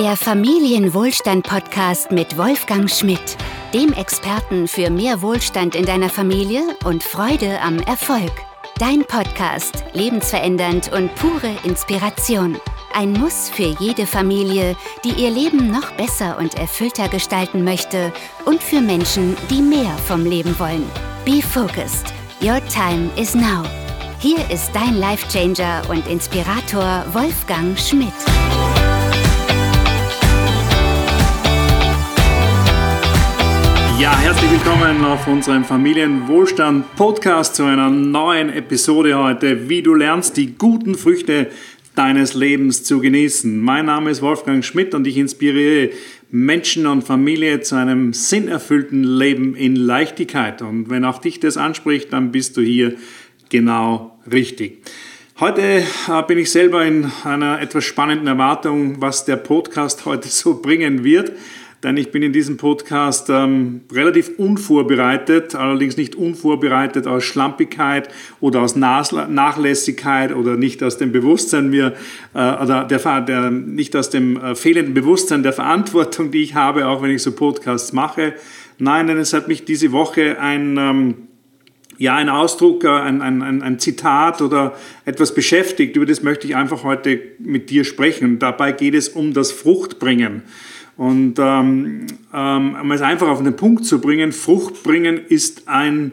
Der Familienwohlstand-Podcast mit Wolfgang Schmidt, dem Experten für mehr Wohlstand in deiner Familie und Freude am Erfolg. Dein Podcast, lebensverändernd und pure Inspiration. Ein Muss für jede Familie, die ihr Leben noch besser und erfüllter gestalten möchte und für Menschen, die mehr vom Leben wollen. Be focused. Your time is now. Hier ist dein Life-Changer und Inspirator Wolfgang Schmidt. Ja, herzlich willkommen auf unserem Familienwohlstand-Podcast zu einer neuen Episode heute, wie du lernst, die guten Früchte deines Lebens zu genießen. Mein Name ist Wolfgang Schmidt und ich inspiriere Menschen und Familie zu einem sinnerfüllten Leben in Leichtigkeit. Und wenn auch dich das anspricht, dann bist du hier genau richtig. Heute äh, bin ich selber in einer etwas spannenden Erwartung, was der Podcast heute so bringen wird. Denn ich bin in diesem Podcast ähm, relativ unvorbereitet, allerdings nicht unvorbereitet aus Schlampigkeit oder aus Nachlässigkeit oder nicht aus dem Bewusstsein mir äh, oder der, der, nicht aus dem äh, fehlenden Bewusstsein der Verantwortung, die ich habe, auch wenn ich so Podcasts mache. Nein, denn es hat mich diese Woche ein ähm, ja, ein Ausdruck, äh, ein, ein, ein Zitat oder etwas beschäftigt, über das möchte ich einfach heute mit dir sprechen. Dabei geht es um das Fruchtbringen. Und ähm, ähm, um es einfach auf den Punkt zu bringen, Fruchtbringen ist ein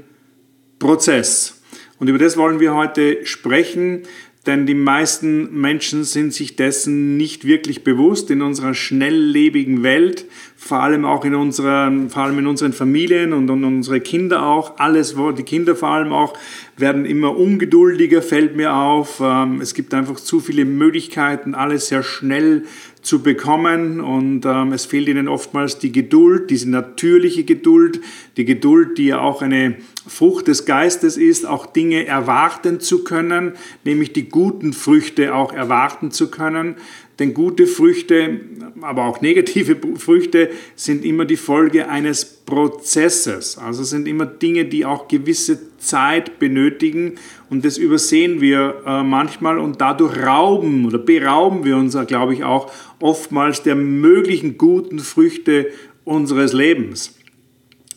Prozess. Und über das wollen wir heute sprechen denn die meisten Menschen sind sich dessen nicht wirklich bewusst in unserer schnelllebigen Welt, vor allem auch in unseren, vor allem in unseren Familien und, und unsere Kinder auch. Alles, die Kinder vor allem auch, werden immer ungeduldiger, fällt mir auf. Ähm, es gibt einfach zu viele Möglichkeiten, alles sehr schnell zu bekommen und ähm, es fehlt ihnen oftmals die Geduld, diese natürliche Geduld, die Geduld, die ja auch eine Frucht des Geistes ist, auch Dinge erwarten zu können, nämlich die guten Früchte auch erwarten zu können. Denn gute Früchte, aber auch negative Früchte sind immer die Folge eines Prozesses. Also sind immer Dinge, die auch gewisse Zeit benötigen und das übersehen wir äh, manchmal und dadurch rauben oder berauben wir uns, glaube ich, auch oftmals der möglichen guten Früchte unseres Lebens.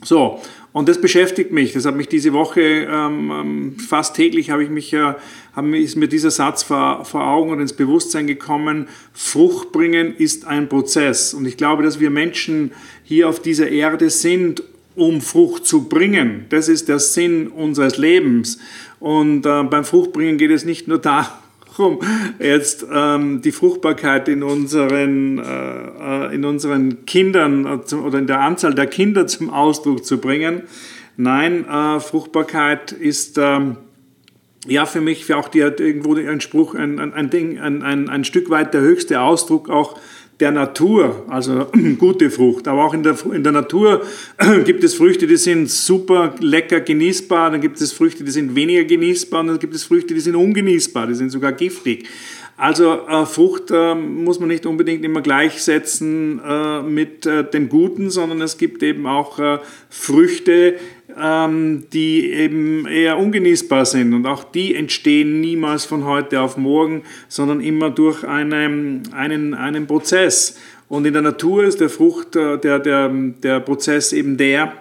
So, und das beschäftigt mich. Das hat mich diese Woche ähm, ähm fast täglich habe ich mich ja, haben, ist mir dieser Satz vor, vor Augen und ins Bewusstsein gekommen. Frucht bringen ist ein Prozess. Und ich glaube, dass wir Menschen hier auf dieser Erde sind, um Frucht zu bringen. Das ist der Sinn unseres Lebens. Und äh, beim Fruchtbringen geht es nicht nur darum, darum, jetzt ähm, die Fruchtbarkeit in unseren, äh, äh in unseren Kindern äh, oder in der Anzahl der Kinder zum Ausdruck zu bringen. Nein, äh, Fruchtbarkeit ist ähm, ja für mich für auch die, irgendwo ein Spruch, ein, ein, ein Ding, ein, ein, ein Stück weit der höchste Ausdruck auch der Natur, also gute Frucht. Aber auch in der, in der Natur gibt es Früchte, die sind super lecker genießbar, dann gibt es Früchte, die sind weniger genießbar und dann gibt es Früchte, die sind ungenießbar, die sind sogar giftig. Also äh, Frucht äh, muss man nicht unbedingt immer gleichsetzen äh, mit äh, dem Guten, sondern es gibt eben auch äh, Früchte, ähm, die eben eher ungenießbar sind. Und auch die entstehen niemals von heute auf morgen, sondern immer durch einen, einen, einen Prozess. Und in der Natur ist der Frucht, äh, der, der, der Prozess eben der,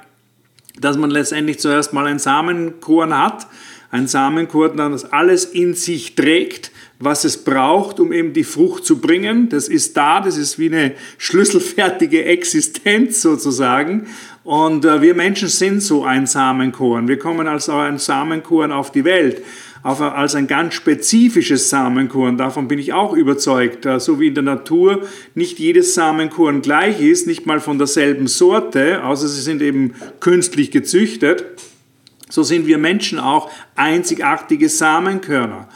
dass man letztendlich zuerst mal einen Samenkorn hat, ein Samenkorn, das alles in sich trägt, was es braucht, um eben die Frucht zu bringen. Das ist da, das ist wie eine schlüsselfertige Existenz sozusagen. Und äh, wir Menschen sind so ein Samenkorn. Wir kommen als ein Samenkorn auf die Welt, als ein ganz spezifisches Samenkorn. Davon bin ich auch überzeugt. Äh, so wie in der Natur nicht jedes Samenkorn gleich ist, nicht mal von derselben Sorte, außer sie sind eben künstlich gezüchtet. So sind wir Menschen auch einzigartige Samenkörner.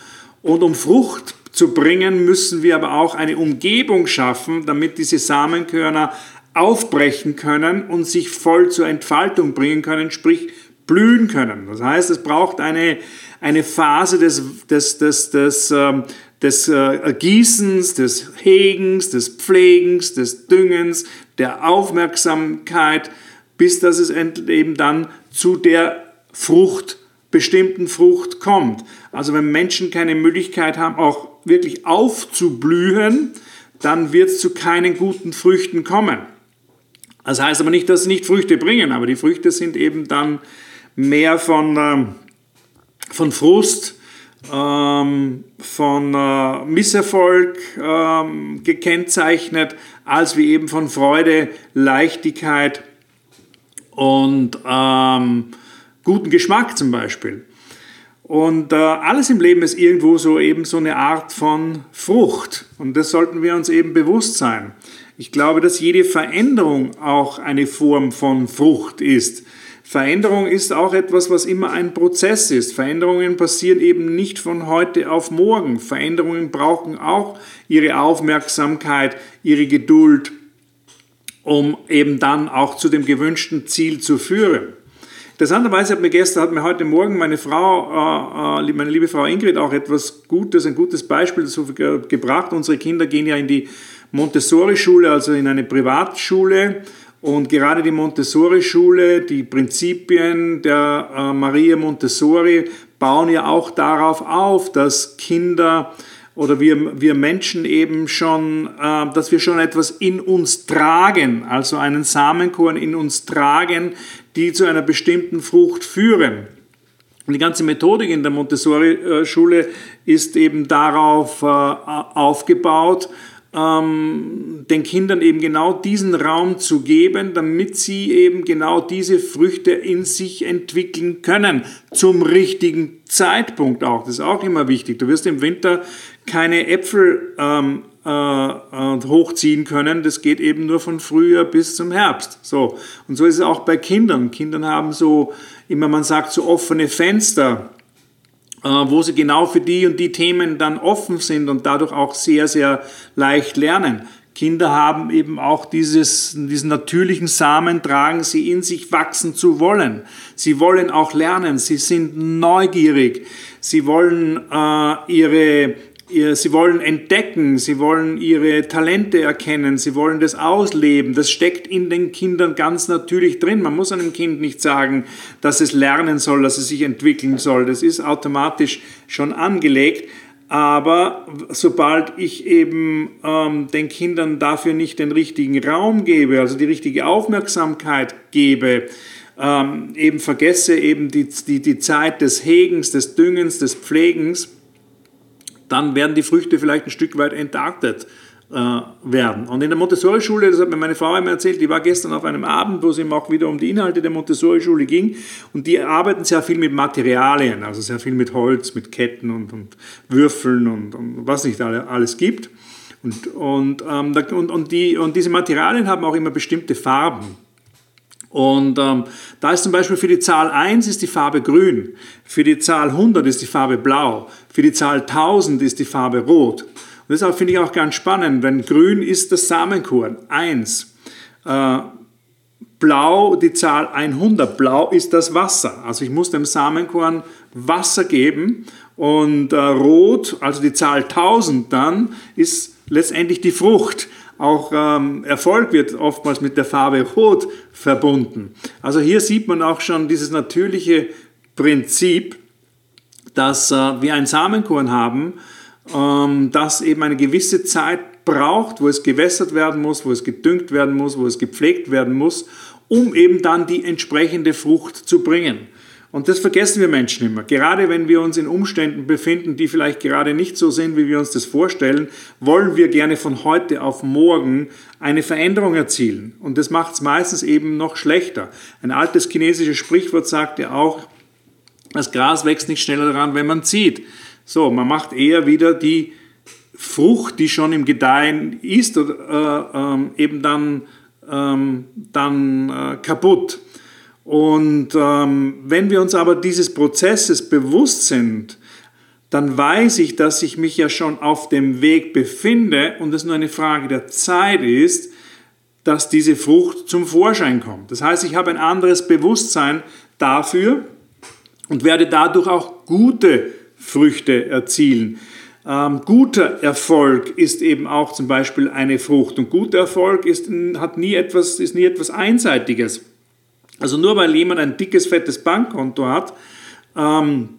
Und um Frucht zu bringen, müssen wir aber auch eine Umgebung schaffen, damit diese Samenkörner aufbrechen können und sich voll zur Entfaltung bringen können, sprich blühen können. Das heißt, es braucht eine, eine Phase des, des, des, des, ähm, des äh, Gießens, des Hegens, des Pflegens, des Düngens, der Aufmerksamkeit, bis dass es eben dann zu der Frucht, bestimmten Frucht kommt. Also wenn Menschen keine Möglichkeit haben, auch wirklich aufzublühen, dann wird es zu keinen guten Früchten kommen. Das heißt aber nicht, dass sie nicht Früchte bringen, aber die Früchte sind eben dann mehr von, ähm, von Frust, ähm, von äh, Misserfolg ähm, gekennzeichnet, als wie eben von Freude, Leichtigkeit und ähm, guten Geschmack zum Beispiel. Und äh, alles im Leben ist irgendwo so eben so eine Art von Frucht. Und das sollten wir uns eben bewusst sein. Ich glaube, dass jede Veränderung auch eine Form von Frucht ist. Veränderung ist auch etwas, was immer ein Prozess ist. Veränderungen passieren eben nicht von heute auf morgen. Veränderungen brauchen auch ihre Aufmerksamkeit, ihre Geduld, um eben dann auch zu dem gewünschten Ziel zu führen. Interessanterweise hat mir gestern, hat mir heute Morgen meine Frau, äh, äh meine liebe Frau Ingrid auch etwas Gutes, ein gutes Beispiel dazu gebracht. Unsere Kinder gehen ja in die Montessori-Schule, also in eine Privatschule. Und gerade die Montessori-Schule, die Prinzipien der äh, Maria Montessori bauen ja auch darauf auf, dass Kinder oder wir, wir Menschen eben schon, äh, dass wir schon etwas in uns tragen, also einen Samenkorn in uns tragen, die zu einer bestimmten Frucht führen. Und die ganze Methodik in der Montessori-Schule ist eben darauf äh, aufgebaut, ähm, den Kindern eben genau diesen Raum zu geben, damit sie eben genau diese Früchte in sich entwickeln können. Zum richtigen Zeitpunkt auch. Das ist auch immer wichtig. Du wirst im Winter keine Äpfel ähm, äh, äh, hochziehen können. Das geht eben nur von Frühjahr bis zum Herbst. So. Und so ist es auch bei Kindern. Kindern haben so, immer man sagt, so offene Fenster äh, wo sie genau für die und die Themen dann offen sind und dadurch auch sehr, sehr leicht lernen. Kinder haben eben auch dieses, diesen natürlichen Samen, tragen sie in sich wachsen zu wollen. Sie wollen auch lernen, sie sind neugierig, sie wollen äh, ihre sie wollen entdecken, sie wollen ihre Talente erkennen, sie wollen das ausleben. Das steckt in den Kindern ganz natürlich drin. Man muss einem Kind nicht sagen, dass es lernen soll, dass es sich entwickeln soll. Das ist automatisch schon angelegt. Aber sobald ich eben ähm, den Kindern dafür nicht den richtigen Raum gebe, also die richtige Aufmerksamkeit gebe, ähm, eben vergesse eben die, die, die Zeit des Hegens, des Düngens, des Pflegens, dann werden die Früchte vielleicht ein Stück weit entartet äh, werden. Und in der Montessori-Schule, das hat mir meine Frau einmal erzählt, die war gestern auf einem Abend, wo es eben auch wieder um die Inhalte der Montessori-Schule ging. Und die arbeiten sehr viel mit Materialien, also sehr viel mit Holz, mit Ketten und, und Würfeln und, und was nicht alles gibt. Und, und, ähm, und, und, die, und diese Materialien haben auch immer bestimmte Farben. Und ähm, da ist zum Beispiel für die Zahl 1 ist die Farbe grün, für die Zahl 100 ist die Farbe blau, für die Zahl 1000 ist die Farbe rot. Und deshalb finde ich auch ganz spannend, wenn grün ist das Samenkorn 1, äh, blau die Zahl 100, blau ist das Wasser. Also ich muss dem Samenkorn Wasser geben und äh, rot, also die Zahl 1000 dann, ist letztendlich die Frucht. Auch ähm, Erfolg wird oftmals mit der Farbe Rot verbunden. Also hier sieht man auch schon dieses natürliche Prinzip, dass äh, wir ein Samenkorn haben, ähm, das eben eine gewisse Zeit braucht, wo es gewässert werden muss, wo es gedüngt werden muss, wo es gepflegt werden muss, um eben dann die entsprechende Frucht zu bringen. Und das vergessen wir Menschen immer. Gerade wenn wir uns in Umständen befinden, die vielleicht gerade nicht so sind, wie wir uns das vorstellen, wollen wir gerne von heute auf morgen eine Veränderung erzielen. Und das macht es meistens eben noch schlechter. Ein altes chinesisches Sprichwort sagt ja auch, das Gras wächst nicht schneller daran, wenn man zieht. So, man macht eher wieder die Frucht, die schon im Gedeihen ist, äh, ähm, eben dann, ähm, dann äh, kaputt. Und ähm, wenn wir uns aber dieses Prozesses bewusst sind, dann weiß ich, dass ich mich ja schon auf dem Weg befinde und es nur eine Frage der Zeit ist, dass diese Frucht zum Vorschein kommt. Das heißt, ich habe ein anderes Bewusstsein dafür und werde dadurch auch gute Früchte erzielen. Ähm, guter Erfolg ist eben auch zum Beispiel eine Frucht und guter Erfolg ist, hat nie etwas, ist nie etwas Einseitiges. Also nur weil jemand ein dickes, fettes Bankkonto hat, ähm,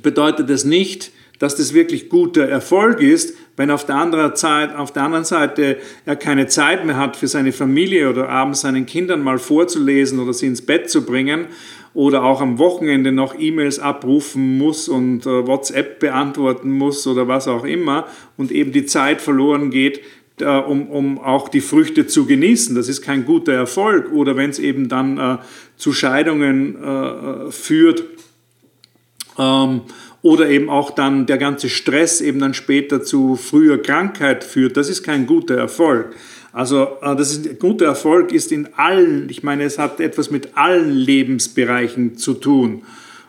bedeutet das nicht, dass das wirklich guter Erfolg ist, Wenn auf der, anderen Seite, auf der anderen Seite er keine Zeit mehr hat für seine Familie oder abends seinen Kindern mal vorzulesen oder sie ins Bett zu bringen oder auch am Wochenende noch E-Mails abrufen muss und äh, WhatsApp beantworten muss oder was auch immer und eben die Zeit verloren geht, um, um auch die Früchte zu genießen. Das ist kein guter Erfolg. Oder wenn es eben dann äh, zu Scheidungen äh, führt ähm, oder eben auch dann der ganze Stress eben dann später zu früher Krankheit führt, das ist kein guter Erfolg. Also äh, das ist, guter Erfolg ist in allen, ich meine, es hat etwas mit allen Lebensbereichen zu tun.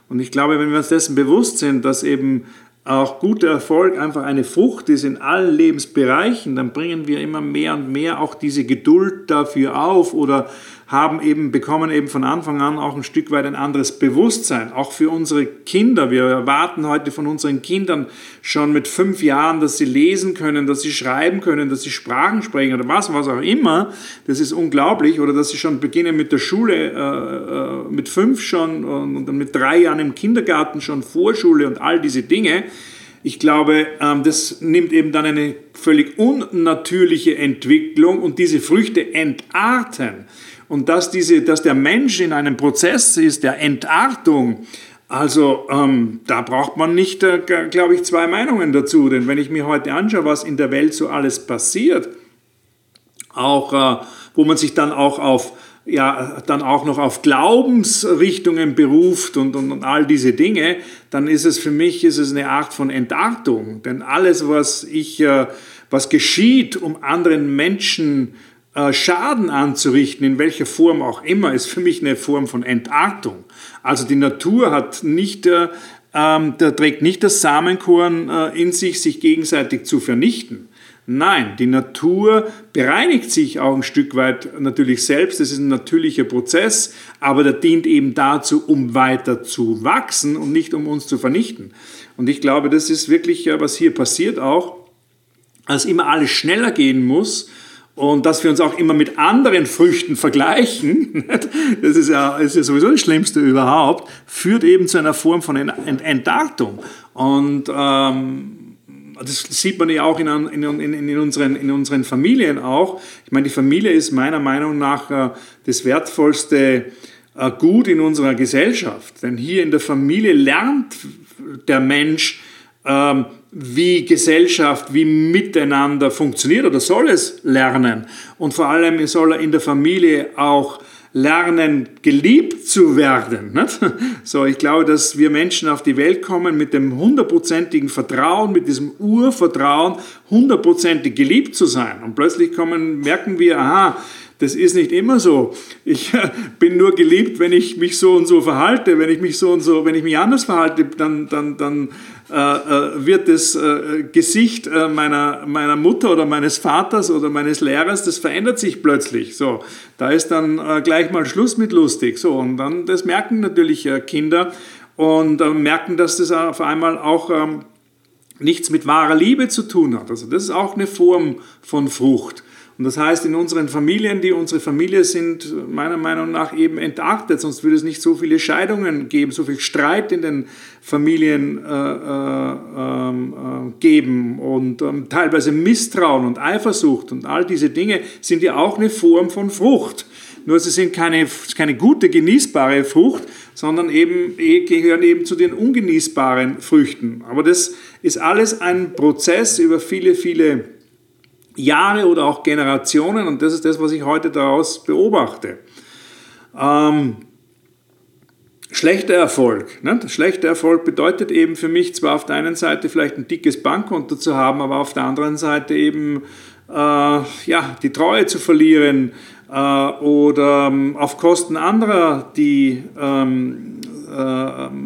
Und ich glaube, wenn wir uns dessen bewusst sind, dass eben auch guter Erfolg einfach eine Frucht ist in allen Lebensbereichen, dann bringen wir immer mehr und mehr auch diese Geduld dafür auf oder haben eben, bekommen eben von Anfang an auch ein Stück weit ein anderes Bewusstsein, auch für unsere Kinder. Wir erwarten heute von unseren Kindern schon mit fünf Jahren, dass sie lesen können, dass sie schreiben können, dass sie Sprachen sprechen oder was, was auch immer. Das ist unglaublich. Oder dass sie schon beginnen mit der Schule, äh, äh mit fünf schon und dann mit drei Jahren im Kindergarten schon Vorschule und all diese Dinge. Ich glaube, ähm, das nimmt eben dann eine völlig unnatürliche Entwicklung und diese Früchte entarten und dass, diese, dass der Mensch in einem Prozess ist der Entartung, also ähm, da braucht man nicht, äh, glaube ich, zwei Meinungen dazu. Denn wenn ich mir heute anschaue, was in der Welt so alles passiert, auch äh, wo man sich dann auch auf ja, dann auch noch auf Glaubensrichtungen beruft und, und, und all diese Dinge, dann ist es für mich ist es eine Art von Entartung. Denn alles, was ich, äh, was geschieht, um anderen Menschen Schaden anzurichten, in welcher Form auch immer, ist für mich eine Form von Entartung. Also die Natur hat nicht, äh, ähm, da trägt nicht das Samenkorn äh, in sich, sich gegenseitig zu vernichten. Nein, die Natur bereinigt sich auch ein Stück weit natürlich selbst. Das ist ein natürlicher Prozess, aber der dient eben dazu, um weiter zu wachsen und nicht um uns zu vernichten. Und ich glaube, das ist wirklich, was hier passiert auch, als immer alles schneller gehen muss, und dass wir uns auch immer mit anderen Früchten vergleichen, das ist ja, ist ja sowieso das Schlimmste überhaupt, führt eben zu einer Form von Entartung. Und ähm, das sieht man ja auch in, in, in, unseren, in unseren Familien auch. Ich meine, die Familie ist meiner Meinung nach äh, das wertvollste äh, Gut in unserer Gesellschaft. Denn hier in der Familie lernt der Mensch, ähm, wie Gesellschaft, wie miteinander funktioniert oder soll es lernen. Und vor allem soll er in der Familie auch lernen, geliebt zu werden. So, ich glaube, dass wir Menschen auf die Welt kommen mit dem hundertprozentigen Vertrauen, mit diesem Urvertrauen, hundertprozentig geliebt zu sein. Und plötzlich kommen, merken wir, aha, das ist nicht immer so. Ich bin nur geliebt, wenn ich mich so und so verhalte. Wenn ich mich so und so, wenn ich mich anders verhalte, dann, dann, dann äh, äh wird das äh, Gesicht äh, meiner, meiner Mutter oder meines Vaters oder meines Lehrers, das verändert sich plötzlich. So, da ist dann äh, gleich mal Schluss mit lustig. So, und dann, das merken natürlich äh, Kinder und merken, dass das auf einmal auch ähm, nichts mit wahrer Liebe zu tun hat. Also das ist auch eine Form von Frucht. Und das heißt, in unseren Familien, die unsere Familie sind, meiner Meinung nach eben entartet, sonst würde es nicht so viele Scheidungen geben, so viel Streit in den Familien äh, äh, ähm, äh, geben und ähm, teilweise Misstrauen und Eifersucht und all diese Dinge sind ja auch eine Form von Frucht. Nur sie sind keine, keine gute, genießbare Frucht, sondern eben, eh, gehören eben zu den ungenießbaren Früchten. Aber das ist alles ein Prozess über viele, viele Jahre. Jahre oder auch Generationen und das ist das, was ich heute daraus beobachte. Ähm, schlechter Erfolg. Ne? Schlechter Erfolg bedeutet eben für mich zwar auf der einen Seite vielleicht ein dickes Bankkonto zu haben, aber auf der anderen Seite eben äh, ja, die Treue zu verlieren äh, oder ähm, auf Kosten anderer die, ähm, äh,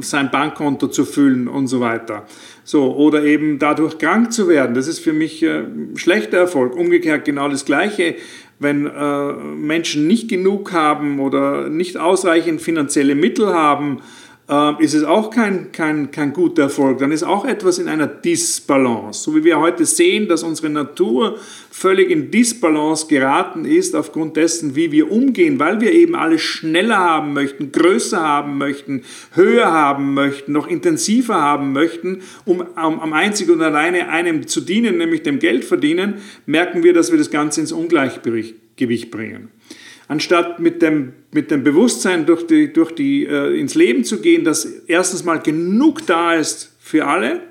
sein Bankkonto zu füllen und so weiter. So, oder eben dadurch krank zu werden. Das ist für mich äh, schlechter Erfolg. Umgekehrt genau das Gleiche, wenn äh, Menschen nicht genug haben oder nicht ausreichend finanzielle Mittel haben, äh, ist es auch kein, kein, kein guter Erfolg. Dann ist auch etwas in einer Disbalance. So wie wir heute sehen, dass unsere Natur völlig in Disbalance geraten ist aufgrund dessen, wie wir umgehen, weil wir eben alles schneller haben möchten, größer haben möchten, höher haben möchten, noch intensiver haben möchten, um am einzig und alleine einem zu dienen, nämlich dem Geld verdienen, merken wir, dass wir das Ganze ins Ungleichgewicht bringen. Anstatt mit dem, mit dem Bewusstsein durch die, durch die, äh, ins Leben zu gehen, dass erstens mal genug da ist für alle.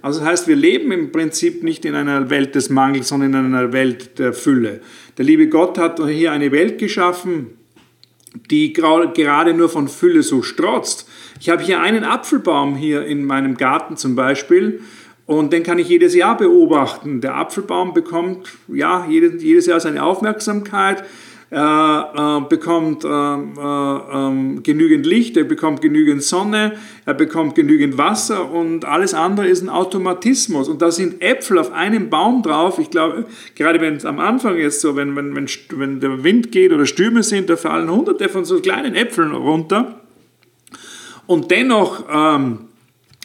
Also das heißt, wir leben im Prinzip nicht in einer Welt des Mangels, sondern in einer Welt der Fülle. Der liebe Gott hat hier eine Welt geschaffen, die gerade nur von Fülle so strotzt. Ich habe hier einen Apfelbaum hier in meinem Garten zum Beispiel und den kann ich jedes Jahr beobachten. Der Apfelbaum bekommt ja jedes, jedes Jahr seine Aufmerksamkeit. Er äh, bekommt äh, äh, genügend Licht, er bekommt genügend Sonne, er bekommt genügend Wasser und alles andere ist ein Automatismus. Und da sind Äpfel auf einem Baum drauf. Ich glaube, gerade wenn es am Anfang jetzt so, wenn, wenn, wenn, wenn der Wind geht oder Stürme sind, da fallen hunderte von so kleinen Äpfeln runter. Und dennoch ähm,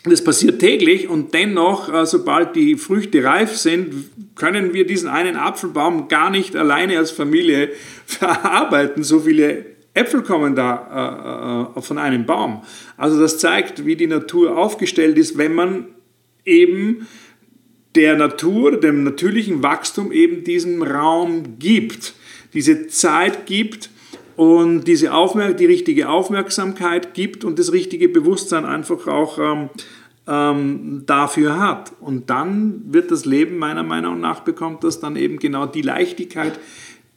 das passiert täglich und dennoch, äh, sobald die Früchte reif sind, können wir diesen einen Apfelbaum gar nicht alleine als Familie verarbeiten. So viele Äpfel kommen da äh, äh, von einem Baum. Also das zeigt, wie die Natur aufgestellt ist, wenn man eben der Natur, dem natürlichen Wachstum eben diesen Raum gibt, diese Zeit gibt und diese Aufmerk die richtige Aufmerksamkeit gibt und das richtige Bewusstsein einfach auch ähm, ähm, dafür hat. Und dann wird das Leben meiner Meinung nach bekommt das dann eben genau die Leichtigkeit,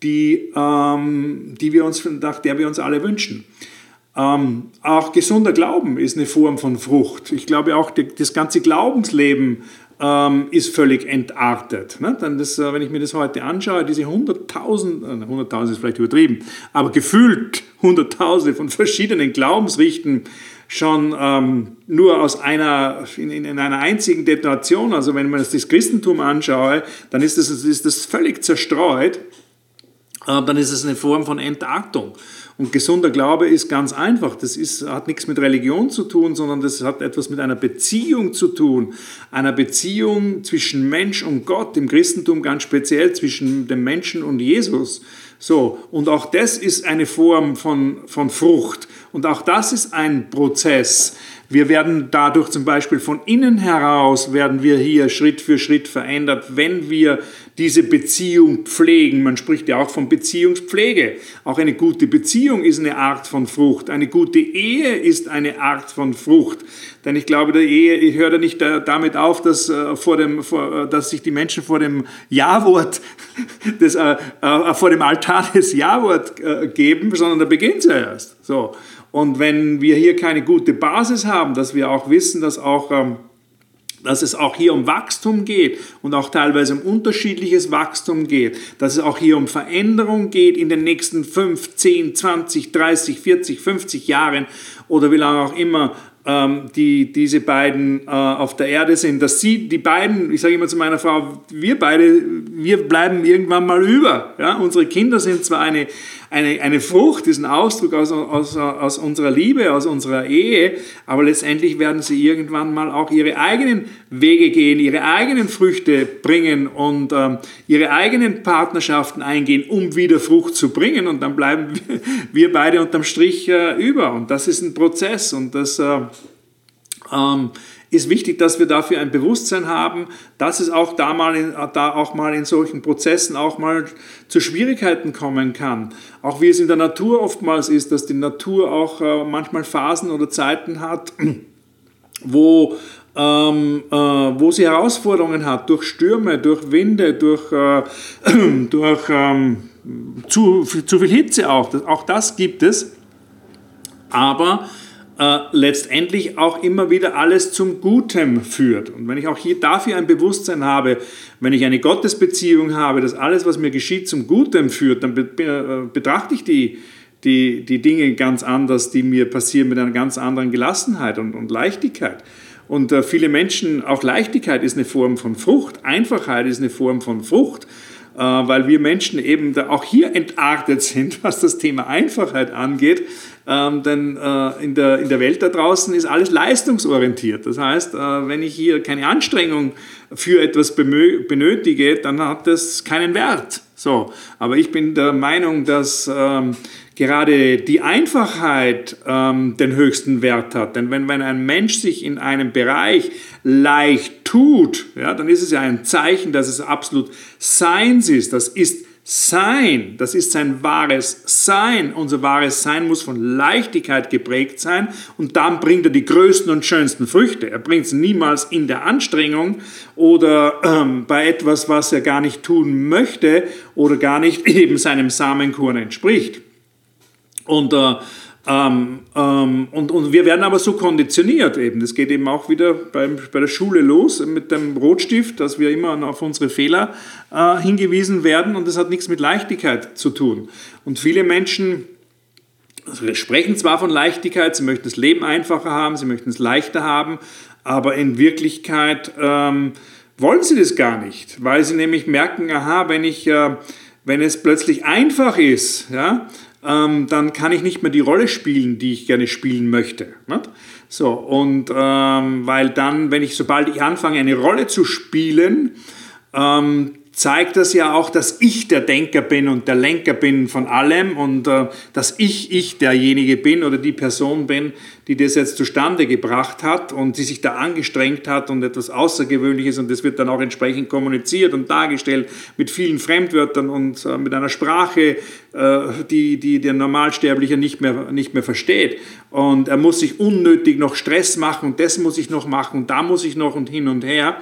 die, ähm, die wir uns, nach der wir uns alle wünschen. Ähm, auch gesunder Glauben ist eine Form von Frucht. Ich glaube auch, die, das ganze Glaubensleben ähm, ist völlig entartet. Ne? Dann das, äh, wenn ich mir das heute anschaue, diese 100.000, äh, 100.000 ist vielleicht übertrieben, aber gefühlt 100.000 von verschiedenen Glaubensrichten schon ähm, nur aus einer, in, in, einer einzigen Detonation, also wenn man das Christentum anschaue, dann ist das, ist das völlig zerstreut, äh, dann ist es eine Form von Entartung. Und gesunder Glaube ist ganz einfach. Das ist, hat nichts mit Religion zu tun, sondern das hat etwas mit einer Beziehung zu tun. Einer Beziehung zwischen Mensch und Gott, im Christentum ganz speziell zwischen dem Menschen und Jesus. So, und auch das ist eine Form von, von Frucht. Und auch das ist ein Prozess. Wir werden dadurch zum Beispiel von innen heraus, werden wir hier Schritt für Schritt verändert, wenn wir diese Beziehung pflegen. Man spricht ja auch von Beziehungspflege. Auch eine gute Beziehung ist eine Art von Frucht. Eine gute Ehe ist eine Art von Frucht. Denn ich glaube, der Ehe, ich höre nicht damit auf, dass, äh, vor dem, vor, äh, dass sich die Menschen vor dem Ja-Wort, des, äh, äh, vor dem Altar des Ja-Wort geben, sondern da beginnt es ja erst. So. Und wenn wir hier keine gute Basis haben, dass wir auch wissen, dass auch ähm, dass es auch hier um Wachstum geht und auch teilweise um unterschiedliches Wachstum geht, dass es auch hier um Veränderung geht in den nächsten 5, 10, 20, 30, 40, 50 Jahren oder wie lange auch immer ähm, die diese beiden äh, auf der Erde sind, dass sie, die beiden, ich sage immer zu meiner Frau, wir beide, wir bleiben irgendwann mal über. Ja? Unsere Kinder sind zwar eine, eine, eine Frucht, ist ein Ausdruck aus, aus, aus unserer Liebe, aus unserer Ehe, aber letztendlich werden sie irgendwann mal auch ihre eigenen Wege gehen, ihre eigenen Früchte bringen und ähm, ihre eigenen Partnerschaften eingehen, um wieder Frucht zu bringen und dann bleiben wir beide unterm Strich äh, über. Und das ist ein Prozess und das äh, ähm, ist wichtig, dass wir dafür ein Bewusstsein haben, dass es auch da, mal in, da auch mal in solchen Prozessen auch mal zu Schwierigkeiten kommen kann. Auch wie es in der Natur oftmals ist, dass die Natur auch äh, manchmal Phasen oder Zeiten hat, wo, ähm, äh, wo sie Herausforderungen hat, durch Stürme, durch Winde, durch, äh, durch ähm, zu, zu viel Hitze auch. Auch das gibt es. Aber äh, letztendlich auch immer wieder alles zum Guten führt. Und wenn ich auch hier dafür ein Bewusstsein habe, wenn ich eine Gottesbeziehung habe, dass alles, was mir geschieht, zum Guten führt, dann äh, betrachte ich die, die, die Dinge ganz anders, die mir passieren, mit einer ganz anderen Gelassenheit und, und Leichtigkeit. Und äh, viele Menschen, auch Leichtigkeit ist eine Form von Frucht, Einfachheit ist eine Form von Frucht. weil wir Menschen eben auch hier entartet sind, was das Thema Einfachheit angeht. Ähm, denn äh, in, der, in der Welt da draußen ist alles leistungsorientiert. Das heißt, äh, wenn ich hier keine Anstrengung für etwas benötige, dann hat das keinen Wert. So, aber ich bin der Meinung, dass ähm, gerade die Einfachheit ähm, den höchsten Wert hat. Denn wenn, wenn ein Mensch sich in einem Bereich leicht tut, ja, dann ist es ja ein Zeichen, dass es absolut Seins ist. Das ist sein, das ist sein wahres Sein. Unser wahres Sein muss von Leichtigkeit geprägt sein und dann bringt er die größten und schönsten Früchte. Er bringt es niemals in der Anstrengung oder ähm, bei etwas, was er gar nicht tun möchte oder gar nicht eben seinem Samenkorn entspricht. Und äh, ähm, ähm, und, und wir werden aber so konditioniert eben. Das geht eben auch wieder beim, bei der Schule los mit dem Rotstift, dass wir immer auf unsere Fehler äh, hingewiesen werden und das hat nichts mit Leichtigkeit zu tun. Und viele Menschen sprechen zwar von Leichtigkeit, sie möchten das Leben einfacher haben, sie möchten es leichter haben, aber in Wirklichkeit ähm, wollen sie das gar nicht, weil sie nämlich merken, aha, wenn ich, äh, wenn es plötzlich einfach ist, ja, ähm, dann kann ich nicht mehr die Rolle spielen, die ich gerne spielen möchte. Nicht? So, und ähm, weil dann, wenn ich, sobald ich anfange, eine Rolle zu spielen, ähm, zeigt das ja auch, dass ich der Denker bin und der Lenker bin von allem und äh, dass ich, ich derjenige bin oder die Person bin, die das jetzt zustande gebracht hat und die sich da angestrengt hat und etwas Außergewöhnliches und das wird dann auch entsprechend kommuniziert und dargestellt mit vielen Fremdwörtern und äh, mit einer Sprache, äh, die, die der Normalsterbliche nicht mehr, nicht mehr versteht. Und er muss sich unnötig noch Stress machen und das muss ich noch machen und da muss ich noch und hin und her.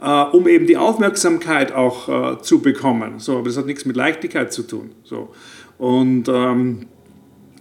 Äh, um eben die Aufmerksamkeit auch äh, zu bekommen. So, aber das hat nichts mit Leichtigkeit zu tun. So. Und ähm,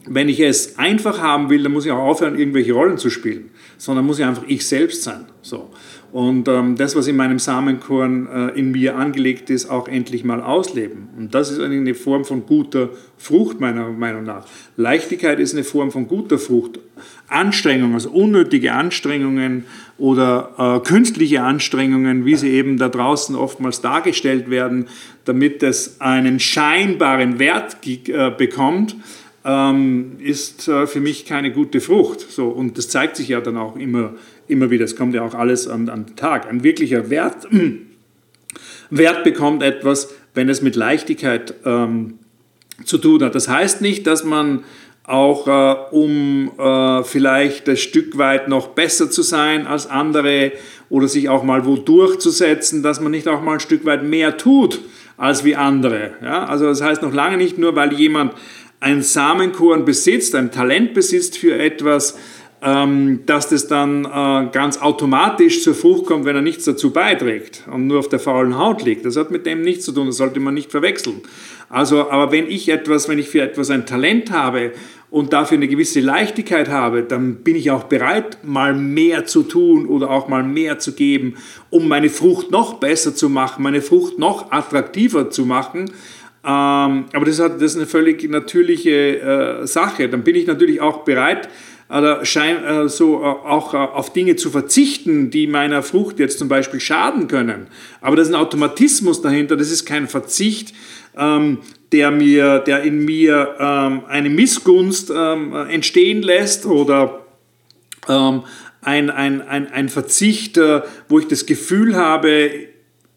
wenn ich es einfach haben will, dann muss ich auch aufhören, irgendwelche Rollen zu spielen, sondern muss ich einfach ich selbst sein. So. Und ähm, das, was in meinem Samenkorn äh, in mir angelegt ist, auch endlich mal ausleben. Und das ist eine Form von guter Frucht, meiner Meinung nach. Leichtigkeit ist eine Form von guter Frucht. Anstrengungen, also unnötige Anstrengungen oder äh, künstliche Anstrengungen, wie sie eben da draußen oftmals dargestellt werden, damit es einen scheinbaren Wert äh, bekommt, ähm, ist äh, für mich keine gute Frucht. So, und das zeigt sich ja dann auch immer, immer wieder. Es kommt ja auch alles an, an den Tag. Ein wirklicher Wert, Wert bekommt etwas, wenn es mit Leichtigkeit ähm, zu tun hat. Das heißt nicht, dass man auch äh, um äh, vielleicht ein Stück weit noch besser zu sein als andere oder sich auch mal wo durchzusetzen, dass man nicht auch mal ein Stück weit mehr tut als wie andere. Ja? Also das heißt noch lange nicht nur, weil jemand ein Samenkorn besitzt, ein Talent besitzt für etwas, ähm, dass das dann äh, ganz automatisch zur Frucht kommt, wenn er nichts dazu beiträgt und nur auf der faulen Haut liegt. Das hat mit dem nichts zu tun, das sollte man nicht verwechseln. Also, aber wenn ich etwas, wenn ich für etwas ein Talent habe und dafür eine gewisse Leichtigkeit habe, dann bin ich auch bereit, mal mehr zu tun oder auch mal mehr zu geben, um meine Frucht noch besser zu machen, meine Frucht noch attraktiver zu machen. Ähm, aber das, ist eine völlig natürliche äh, Sache. Dann bin ich natürlich auch bereit, oder schein, äh, so äh, auch äh, auf Dinge zu verzichten, die meiner Frucht jetzt zum Beispiel schaden können. Aber das ist ein Automatismus dahinter, das ist kein Verzicht, ähm, der, mir, der in mir ähm, eine Missgunst ähm, entstehen lässt oder ähm, ein, ein, ein, ein Verzicht, äh, wo ich das Gefühl habe,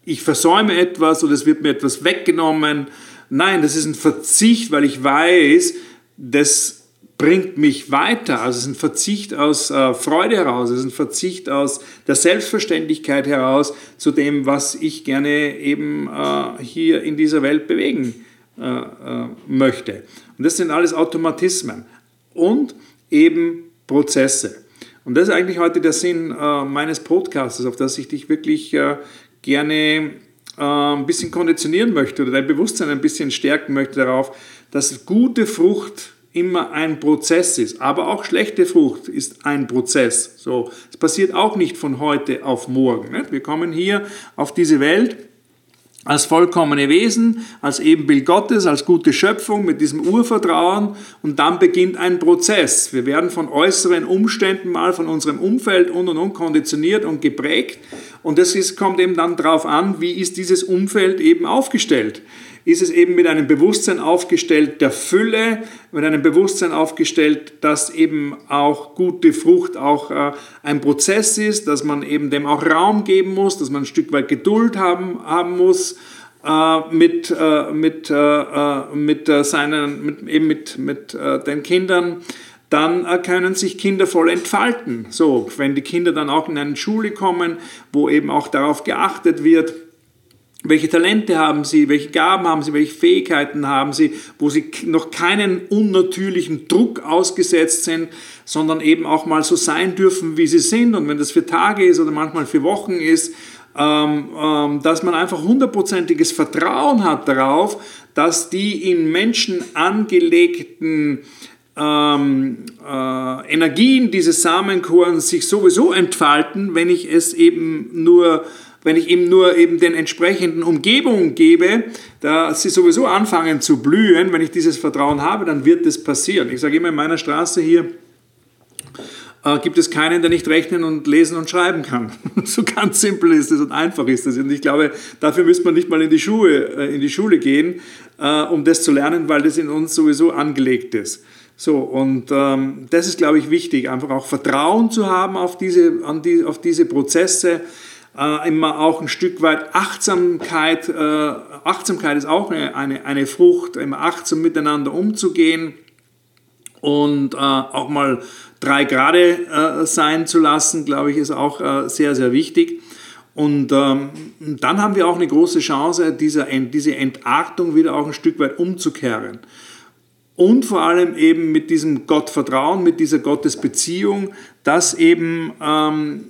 ich versäume etwas oder es wird mir etwas weggenommen. Nein, das ist ein Verzicht, weil ich weiß, das bringt mich weiter. Also es ist ein Verzicht aus äh, Freude heraus, es ist ein Verzicht aus der Selbstverständlichkeit heraus zu dem, was ich gerne eben äh, hier in dieser Welt bewegen äh, äh möchte. Und das sind alles Automatismen und eben Prozesse. Und das ist eigentlich heute der Sinn äh, meines Podcasts, auf das ich dich wirklich äh, gerne ein bisschen konditionieren möchte oder dein Bewusstsein ein bisschen stärken möchte darauf, dass gute Frucht immer ein Prozess ist. Aber auch schlechte Frucht ist ein Prozess. So, es passiert auch nicht von heute auf morgen. Nicht? Wir kommen hier auf diese Welt als vollkommene Wesen, als Ebenbild Gottes, als gute Schöpfung mit diesem Urvertrauen und dann beginnt ein Prozess. Wir werden von äußeren Umständen mal, von unserem Umfeld und und und konditioniert und geprägt Und das ist, kommt eben dann darauf an, wie ist dieses Umfeld eben aufgestellt. Ist es eben mit einem Bewusstsein aufgestellt der Fülle, mit einem Bewusstsein aufgestellt, dass eben auch gute Frucht auch äh, ein Prozess ist, dass man eben dem auch Raum geben muss, dass man ein Stück weit Geduld haben, haben muss äh, mit, äh, mit, mit, seinen, mit, eben mit, mit den Kindern dann können sich Kinder voll entfalten. So, wenn die Kinder dann auch in eine Schule kommen, wo eben auch darauf geachtet wird, welche Talente haben sie, welche Gaben haben sie, welche Fähigkeiten haben sie, wo sie noch keinen unnatürlichen Druck ausgesetzt sind, sondern eben auch mal so sein dürfen, wie sie sind. Und wenn das für Tage ist oder manchmal für Wochen ist, ähm, ähm, dass man einfach hundertprozentiges Vertrauen hat darauf, dass die in Menschen angelegten ähm, äh, Energien dieses Samenkorns sich sowieso entfalten, wenn ich es eben nur wenn ich ihm nur eben den entsprechenden Umgebungen gebe, da sie sowieso anfangen zu blühen, wenn ich dieses Vertrauen habe, dann wird das passieren. Ich sage immer in meiner Straße hier, äh, gibt es keinen, der nicht rechnen und lesen und schreiben kann. so ganz simpel ist es und einfach ist es. Und ich glaube, dafür müsste man nicht mal in die Schule, äh, in die Schule gehen, äh, um das zu lernen, weil das in uns sowieso angelegt ist. So, und ähm, das ist, glaube ich, wichtig, einfach auch Vertrauen zu haben auf diese, an die, auf diese Prozesse, äh, immer auch ein Stück weit Achtsamkeit. Äh, Achtsamkeit ist auch eine, eine, eine, Frucht, immer achtsam miteinander umzugehen und äh, auch mal drei Grade äh, sein zu lassen, glaube ich, ist auch äh, sehr, sehr wichtig. Und ähm, dann haben wir auch eine große Chance, diese, diese Entartung wieder auch ein Stück weit umzukehren und vor allem eben mit diesem Gottvertrauen, mit dieser Gottesbeziehung, dass eben ähm,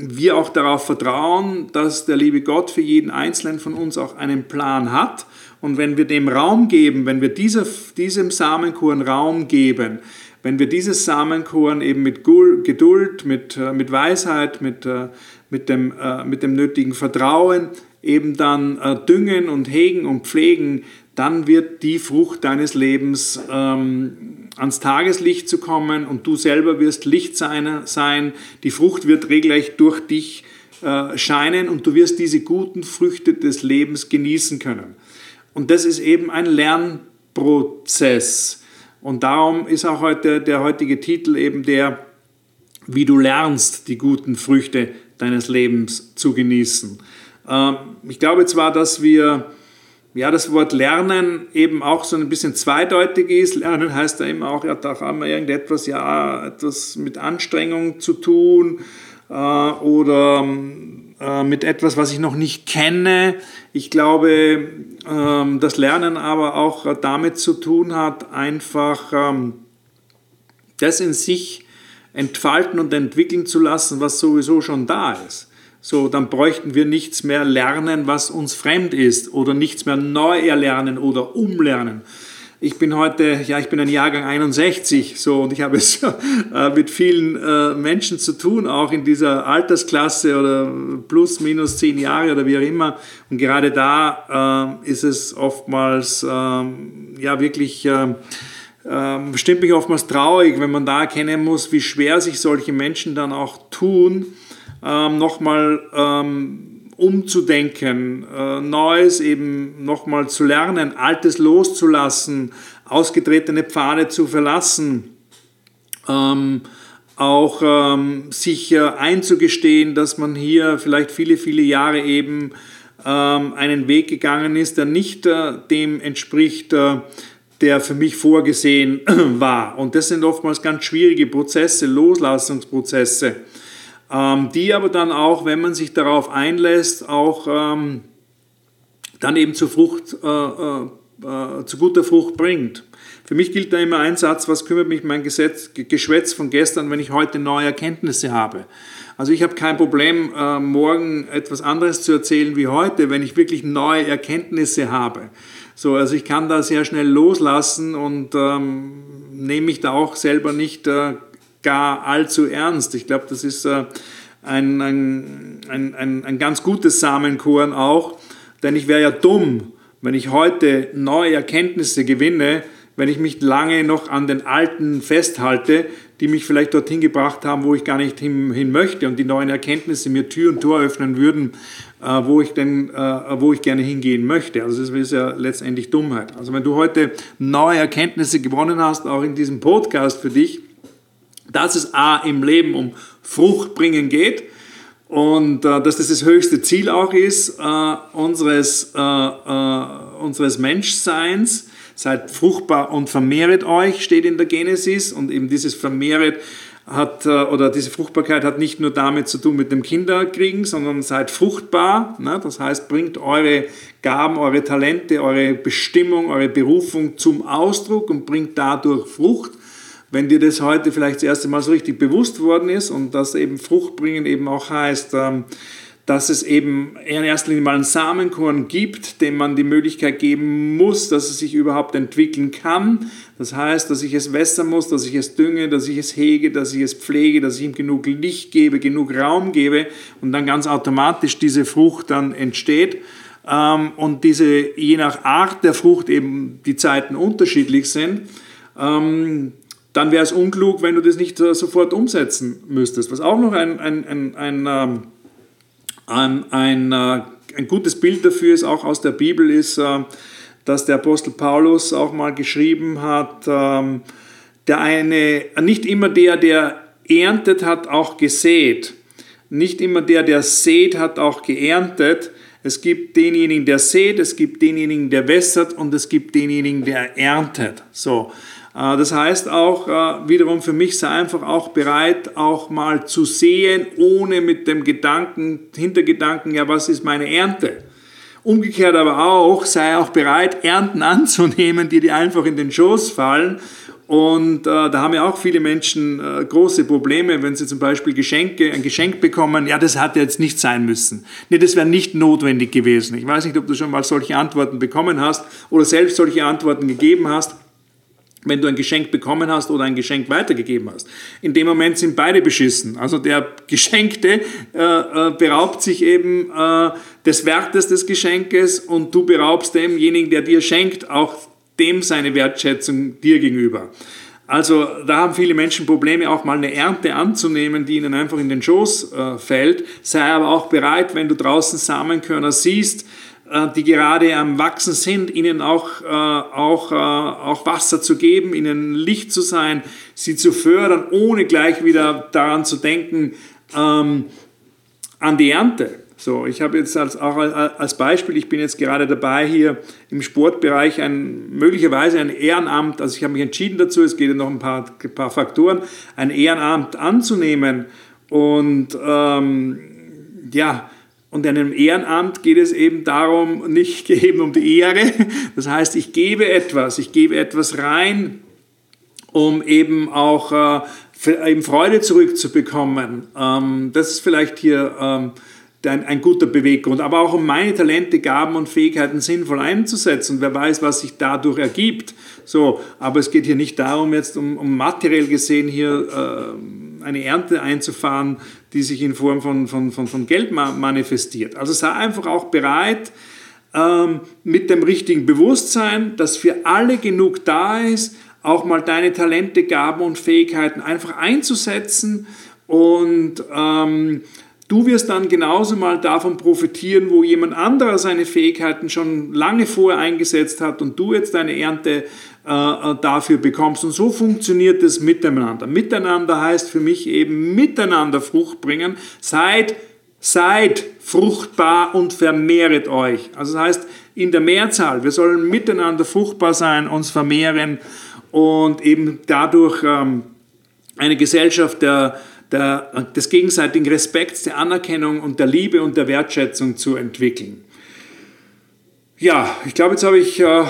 wir auch darauf vertrauen, dass der liebe Gott für jeden Einzelnen von uns auch einen Plan hat. Und wenn wir dem Raum geben, wenn wir dieser, diesem Samenkorn Raum geben, wenn wir dieses Samenkorn eben mit Geduld, mit, äh, mit Weisheit, mit, äh, mit, dem, äh, mit dem nötigen Vertrauen eben dann düngen und hegen und pflegen, dann wird die Frucht deines Lebens ähm, ans Tageslicht zu kommen und du selber wirst Licht sein. Die Frucht wird regelrecht durch dich äh, scheinen und du wirst diese guten Früchte des Lebens genießen können. Und das ist eben ein Lernprozess. Und darum ist auch heute der heutige Titel eben der, wie du lernst, die guten Früchte deines Lebens zu genießen. Ähm, ich glaube zwar, dass wir ja, das Wort Lernen eben auch so ein bisschen zweideutig ist. Lernen heißt ja immer auch, ja, da haben wir irgendetwas, ja, etwas mit Anstrengung zu tun äh, oder äh, mit etwas, was ich noch nicht kenne. Ich glaube, äh, das Lernen aber auch damit zu tun hat, einfach ähm, das in sich entfalten und entwickeln zu lassen, was sowieso schon da ist. So, dann bräuchten wir nichts mehr lernen, was uns fremd ist oder nichts mehr neu erlernen oder umlernen. Ich bin heute, ja, ich bin ein Jahrgang 61, so, und ich habe es äh, mit vielen äh, Menschen zu tun, auch in dieser Altersklasse oder plus, minus zehn Jahre oder wie auch immer. Und gerade da äh, ist es oftmals, ähm, ja, wirklich, ähm, ähm, stimmt mich oftmals traurig, wenn man da erkennen muss, wie schwer sich solche Menschen dann auch tun, ähm, nochmal ähm, umzudenken, äh, Neues eben nochmal zu lernen, Altes loszulassen, ausgetretene Pfade zu verlassen, ähm, auch ähm, sich äh, einzugestehen, dass man hier vielleicht viele, viele Jahre eben ähm, einen Weg gegangen ist, der nicht äh, dem entspricht, äh, der für mich vorgesehen war. Und das sind oftmals ganz schwierige Prozesse, Loslassungsprozesse ähm, die aber dann auch, wenn man sich darauf einlässt, auch ähm, dann eben zu, Frucht, äh, äh, äh, zu guter Frucht bringt. Für mich gilt da immer ein Satz, was kümmert mich mein Gesetz, Geschwätz von gestern, wenn ich heute neue Erkenntnisse habe. Also ich habe kein Problem, äh, morgen etwas anderes zu erzählen wie heute, wenn ich wirklich neue Erkenntnisse habe. So, also ich kann da sehr schnell loslassen und ähm, nehme mich da auch selber nicht äh, gar allzu ernst. Ich glaube, das ist äh, ein, ein, ein, ein, ganz gutes Samenkorn auch, denn ich wäre ja dumm, wenn ich heute neue Erkenntnisse gewinne, wenn ich mich lange noch an den alten festhalte, die mich vielleicht dorthin gebracht haben, wo ich gar nicht hin, hin möchte und die neuen Erkenntnisse mir Tür und Tor öffnen würden, äh, wo, ich denn, äh, wo ich gerne hingehen möchte. Also das ist ja letztendlich Dummheit. Also wenn du heute neue Erkenntnisse gewonnen hast, auch in diesem Podcast für dich, dass es A im Leben um Frucht bringen geht, und äh, dass das das höchste Ziel auch ist äh, unseres, äh, äh unseres Menschseins. Seid fruchtbar und vermehret euch, steht in der Genesis. Und eben dieses vermehret hat, äh, oder diese Fruchtbarkeit hat nicht nur damit zu tun mit dem Kinderkriegen, sondern seid fruchtbar. Ne? Das heißt, bringt eure Gaben, eure Talente, eure Bestimmung, eure Berufung zum Ausdruck und bringt dadurch Frucht wenn dir das heute vielleicht das erste Mal so richtig bewusst worden ist und dass eben Frucht bringen eben auch heißt, ähm, dass es eben in erster Linie mal einen Samenkorn gibt, dem man die Möglichkeit geben muss, dass es sich überhaupt entwickeln kann. Das heißt, dass ich es wässern muss, dass ich es dünge, dass ich es hege, dass ich es pflege, dass ich ihm genug Licht gebe, genug Raum gebe und dann ganz automatisch diese Frucht dann entsteht. Ähm, und diese, je nach Art der Frucht eben die Zeiten unterschiedlich sind. Dann wäre es unklug, wenn du das nicht äh, sofort umsetzen müsstest. Was auch noch ein, ein, ein, ein, ähm, ein, ein, äh, ein gutes Bild dafür ist, auch aus der Bibel, ist, äh, dass der Apostel Paulus auch mal geschrieben hat, ähm, der eine, nicht immer der, der erntet, hat auch gesät. Nicht immer der, der sät, hat auch geerntet. Es gibt denjenigen, der sät, es gibt denjenigen, der wässert und es gibt denjenigen, der erntet. So. Äh, das heißt auch äh, wiederum für mich sei einfach auch bereit, auch mal zu sehen, ohne mit dem Gedanken, Hintergedanken, ja, was ist meine Ernte? Umgekehrt aber auch, sei auch bereit, Ernten anzunehmen, die dir einfach in den Schoß fallen. Und äh, da haben ja auch viele Menschen äh, große Probleme, wenn sie zum Beispiel Geschenke, ein Geschenk bekommen. Ja, das hat jetzt nicht sein müssen. Nee, das wäre nicht notwendig gewesen. Ich weiß nicht, ob du schon mal solche Antworten bekommen hast oder selbst solche Antworten gegeben hast wenn du ein Geschenk bekommen hast oder ein Geschenk weitergegeben hast. In dem Moment sind beide beschissen. Also der Geschenkte äh, äh, beraubt sich eben äh, des Wertes des Geschenkes und du beraubst demjenigen, der dir schenkt, auch dem seine Wertschätzung dir gegenüber. Also da haben viele Menschen Probleme, auch mal eine Ernte anzunehmen, die ihnen einfach in den Schoß äh, fällt. Sei aber auch bereit, wenn du draußen Samenkörner siehst, die gerade am Wachsen sind, ihnen auch, äh, auch, äh, auch Wasser zu geben, ihnen Licht zu sein, sie zu fördern, ohne gleich wieder daran zu denken, ähm, an die Ernte. So, ich habe jetzt als, auch als Beispiel, ich bin jetzt gerade dabei, hier im Sportbereich ein, möglicherweise ein Ehrenamt, also ich habe mich entschieden dazu, es geht ja noch ein paar, ein paar Faktoren, ein Ehrenamt anzunehmen. Und ähm, ja, und in einem Ehrenamt geht es eben darum, nicht eben um die Ehre. Das heißt, ich gebe etwas, ich gebe etwas rein, um eben auch äh, eben Freude zurückzubekommen. Ähm, das ist vielleicht hier ähm, ein, ein, guter Beweggrund. Aber auch um meine Talente, Gaben und Fähigkeiten sinnvoll einzusetzen. Wer weiß, was sich dadurch ergibt. So, aber es geht hier nicht darum, jetzt um, um materiell gesehen hier äh, eine Ernte einzufahren, die sich in Form von, von, von, von Geld manifestiert. Also sei einfach auch bereit, ähm, mit dem richtigen Bewusstsein, dass für alle genug da ist, auch mal deine Talente, Gaben und Fähigkeiten einfach einzusetzen und ähm, Du wirst dann genauso mal davon profitieren, wo jemand anderer seine Fähigkeiten schon lange vorher eingesetzt hat und du jetzt deine Ernte dafür bekommst. Und so funktioniert es miteinander. Miteinander heißt für mich eben miteinander Frucht bringen. Seid, seid fruchtbar und vermehret euch. Also das heißt in der Mehrzahl. Wir sollen miteinander fruchtbar sein, uns vermehren und eben dadurch ähm, eine Gesellschaft der der, des gegenseitigen Respekts, der Anerkennung und der Liebe und der Wertschätzung zu entwickeln. Ja, ich glaube, jetzt habe ich, äh,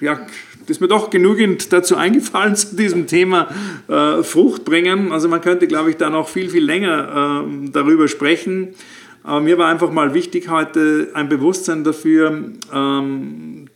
ja, ist mir doch genügend dazu eingefallen zu diesem Thema äh, Frucht bringen. Also man könnte, glaube ich, da noch viel, viel länger äh, darüber sprechen. Aber mir war einfach mal wichtig, heute ein Bewusstsein dafür ähm,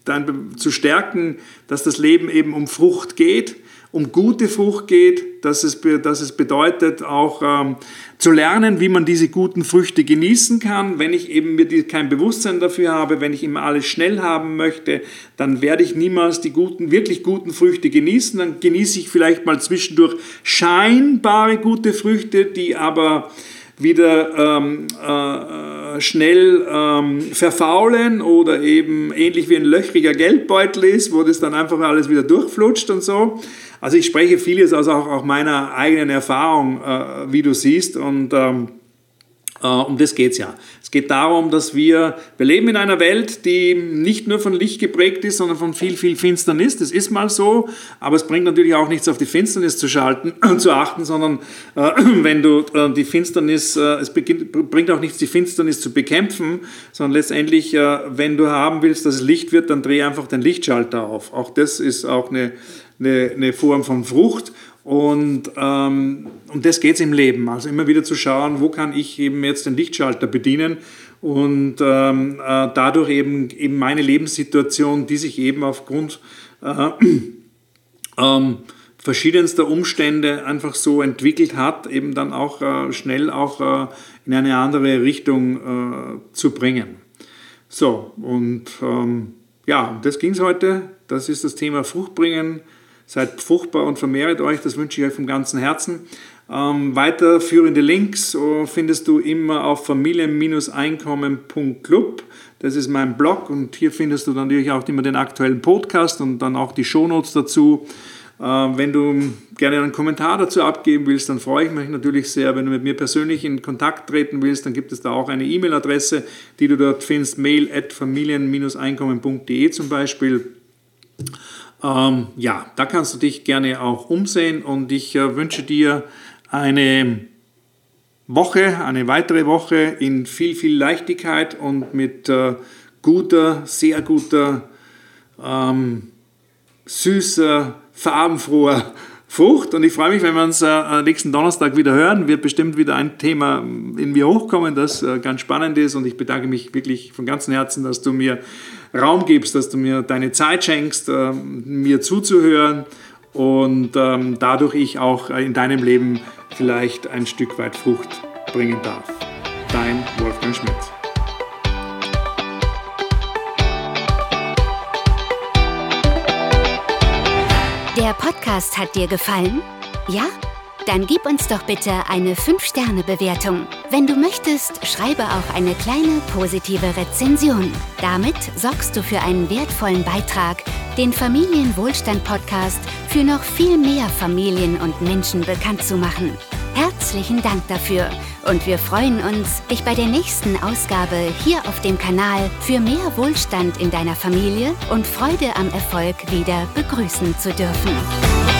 zu stärken, dass das Leben eben um Frucht geht um gute Frucht geht, dass es, dass es bedeutet auch ähm, zu lernen, wie man diese guten Früchte genießen kann. Wenn ich eben mir die, kein Bewusstsein dafür habe, wenn ich immer alles schnell haben möchte, dann werde ich niemals die guten, wirklich guten Früchte genießen. Dann genieße ich vielleicht mal zwischendurch scheinbare gute Früchte, die aber wieder ähm, äh, schnell ähm, verfaulen oder eben ähnlich wie ein löchriger Geldbeutel ist, wo das dann einfach alles wieder durchflutscht und so. Also ich spreche vieles aus auch, auch meiner eigenen Erfahrung, äh, wie du siehst und ähm, äh, um das geht es ja. Es geht darum, dass wir, wir leben in einer Welt, die nicht nur von Licht geprägt ist, sondern von viel, viel Finsternis. Das ist mal so, aber es bringt natürlich auch nichts auf die Finsternis zu schalten, zu achten, sondern äh, wenn du äh, die Finsternis, äh, es beginnt, bringt auch nichts, die Finsternis zu bekämpfen, sondern letztendlich, äh, wenn du haben willst, dass es Licht wird, dann dreh einfach den Lichtschalter auf. Auch das ist auch eine, eine, eine Form von Frucht. Und ähm, um das geht es im Leben. Also immer wieder zu schauen, wo kann ich eben jetzt den Lichtschalter bedienen und ähm, äh, dadurch eben, eben meine Lebenssituation, die sich eben aufgrund äh, ähm, verschiedenster Umstände einfach so entwickelt hat, eben dann auch äh, schnell auch äh, in eine andere Richtung äh, zu bringen. So, und ähm, ja, das ging es heute. Das ist das Thema Fruchtbringen Seid fruchtbar und vermehret euch, das wünsche ich euch vom ganzen Herzen. Ähm, weiterführende Links äh, findest du immer auf familien-einkommen.club. Das ist mein Blog und hier findest du natürlich auch immer den aktuellen Podcast und dann auch die Shownotes dazu. Äh, wenn du gerne einen Kommentar dazu abgeben willst, dann freue ich mich natürlich sehr. Wenn du mit mir persönlich in Kontakt treten willst, dann gibt es da auch eine E-Mail-Adresse, die du dort findest, mail at familien-einkommen.de zum Beispiel. Ähm, ja, da kannst du dich gerne auch umsehen und ich äh, wünsche dir eine Woche, eine weitere Woche in viel, viel Leichtigkeit und mit äh, guter, sehr guter, ähm, süßer, farbenfroher Frucht. Und ich freue mich, wenn wir uns äh, nächsten Donnerstag wieder hören. Wird bestimmt wieder ein Thema in mir hochkommen, das äh, ganz spannend ist. Und ich bedanke mich wirklich von ganzem Herzen, dass du mir Raum gibst, dass du mir deine Zeit schenkst, äh, mir zuzuhören und ähm, dadurch ich auch in deinem Leben vielleicht ein Stück weit Frucht bringen darf. Dein Wolfgang Schmidt. Der Podcast hat dir gefallen? Ja? Dann gib uns doch bitte eine 5-Sterne-Bewertung. Wenn du möchtest, schreibe auch eine kleine positive Rezension. Damit sorgst du für einen wertvollen Beitrag, den Familienwohlstand-Podcast für noch viel mehr Familien und Menschen bekannt zu machen. Herzlichen Dank dafür und wir freuen uns, dich bei der nächsten Ausgabe hier auf dem Kanal für mehr Wohlstand in deiner Familie und Freude am Erfolg wieder begrüßen zu dürfen.